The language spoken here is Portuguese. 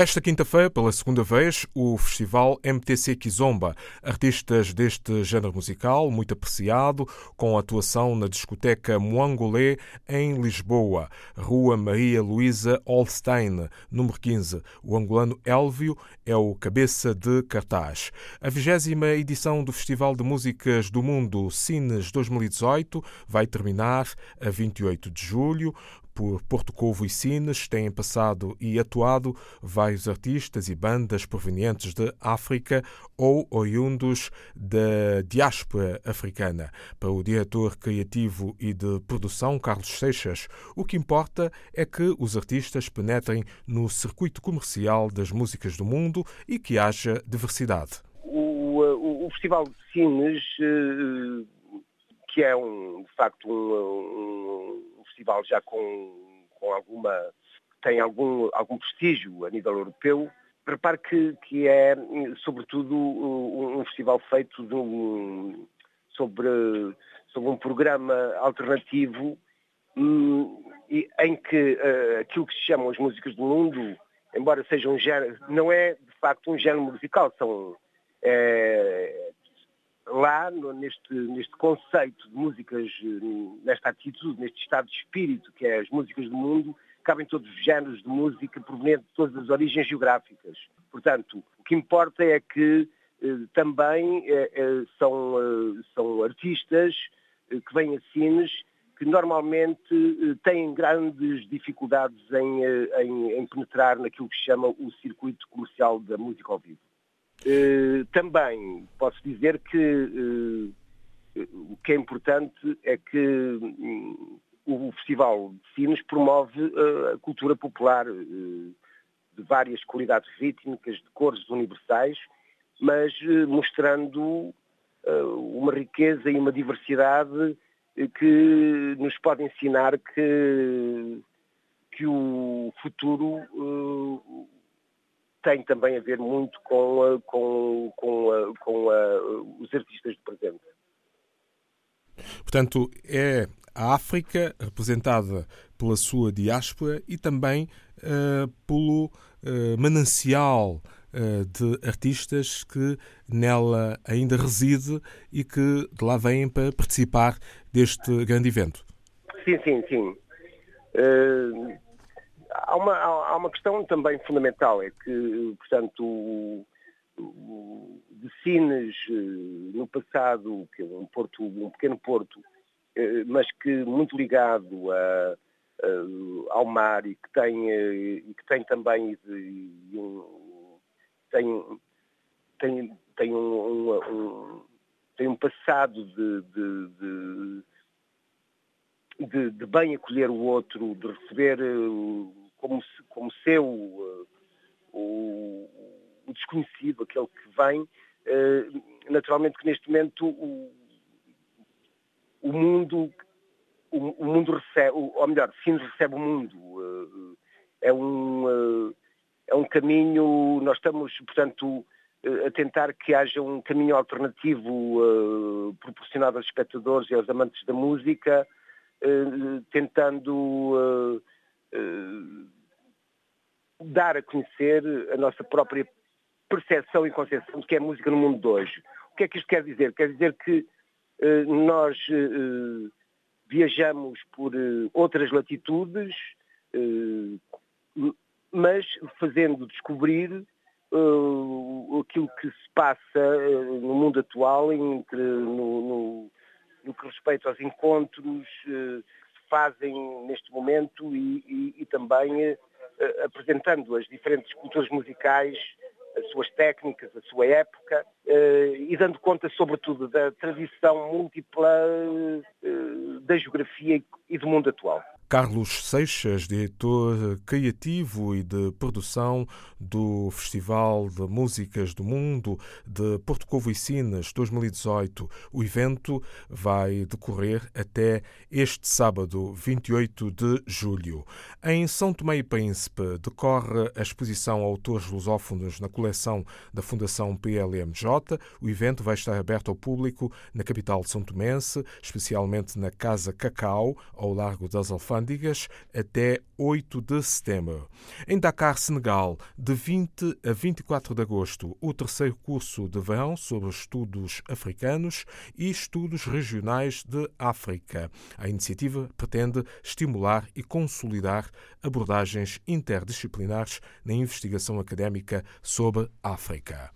Esta quinta-feira, pela segunda vez, o Festival MTC Kizomba. Artistas deste género musical, muito apreciado, com atuação na discoteca Moangolé, em Lisboa. Rua Maria Luísa Olstein, número 15. O angolano Elvio é o cabeça de cartaz. A vigésima edição do Festival de Músicas do Mundo, Cines 2018, vai terminar a 28 de julho por Porto Covo e Sines têm passado e atuado vários artistas e bandas provenientes de África ou oriundos da diáspora africana. Para o diretor criativo e de produção, Carlos Seixas, o que importa é que os artistas penetrem no circuito comercial das músicas do mundo e que haja diversidade. O, o, o Festival de Sines, eh, que é um, de facto um, um festival já com, com alguma tem algum, algum prestígio a nível europeu. Repare que, que é, sobretudo, um, festival feito um, sobre, sobre um programa alternativo um, em que uh, aquilo que se chamam as músicas do mundo, embora seja um género, não é de facto um género musical, são é, lá no, neste, neste conceito de músicas, nesta atitude, neste estado de espírito que é as músicas do mundo, cabem todos os géneros de música provenientes de todas as origens geográficas. Portanto, o que importa é que eh, também eh, eh são, eh, são artistas eh, que vêm a cines que normalmente eh, têm grandes dificuldades em, em, em penetrar naquilo que se chama o circuito comercial da música ao vivo. Eh, também posso dizer que eh, o que é importante é que hum, o Festival de Sines promove eh, a cultura popular de várias qualidades rítmicas, de cores universais, mas mostrando uma riqueza e uma diversidade que nos pode ensinar que, que o futuro tem também a ver muito com, com, com, com os artistas do presente. Portanto, é a África representada pela sua diáspora e também uh, pelo uh, manancial uh, de artistas que nela ainda reside e que de lá vêm para participar deste grande evento. Sim, sim, sim há uma, há uma questão também fundamental, é que, portanto, de Sines, eh, no passado, que é um, porto, um pequeno porto, eh, mas que muito ligado a, a, ao mar e que tem, eh, e que tem também um, tem, tem, tem um, um, tem um passado de, de, de de, de, bem acolher o outro, de receber como, como seu uh, o, o, desconhecido, aquele que vem, uh, naturalmente que neste momento o, o mundo o, o, mundo recebe, ou melhor, Sines recebe o mundo. Uh, é um, é um caminho, nós estamos, portanto, a tentar que haja um caminho alternativo proporcionado aos espectadores e aos amantes da música, tentando eh, dar a conhecer a nossa própria percepção e concepção do que é música no mundo de hoje. O que é que isto quer dizer? Quer dizer que uh, nós uh, viajamos por outras latitudes, mas fazendo descobrir aquilo que se passa no mundo atual, entre, no, no, no, que respeita aos encontros fazem neste momento e, e, e também uh, apresentando as diferentes culturas musicais, as suas técnicas, a sua época uh, e dando conta, sobretudo, da tradição múltipla da geografia e do mundo atual. Carlos Seixas, diretor criativo e de produção do Festival de Músicas do Mundo de Porto Covo e Sinas 2018. O evento vai decorrer até este sábado, 28 de julho. Em São Tomé e Príncipe decorre a exposição Autores Lusófonos na coleção da Fundação PLMJ. O evento vai estar aberto ao público na capital de São Tomense, especialmente na Casa Cacau, ao Largo das Alfândegas alfândegas até 8 de setembro. Em Dakar, Senegal, de 20 a 24 de agosto, o terceiro curso de verão sobre estudos africanos e estudos regionais de África. A iniciativa pretende estimular e consolidar abordagens interdisciplinares na investigação académica sobre África.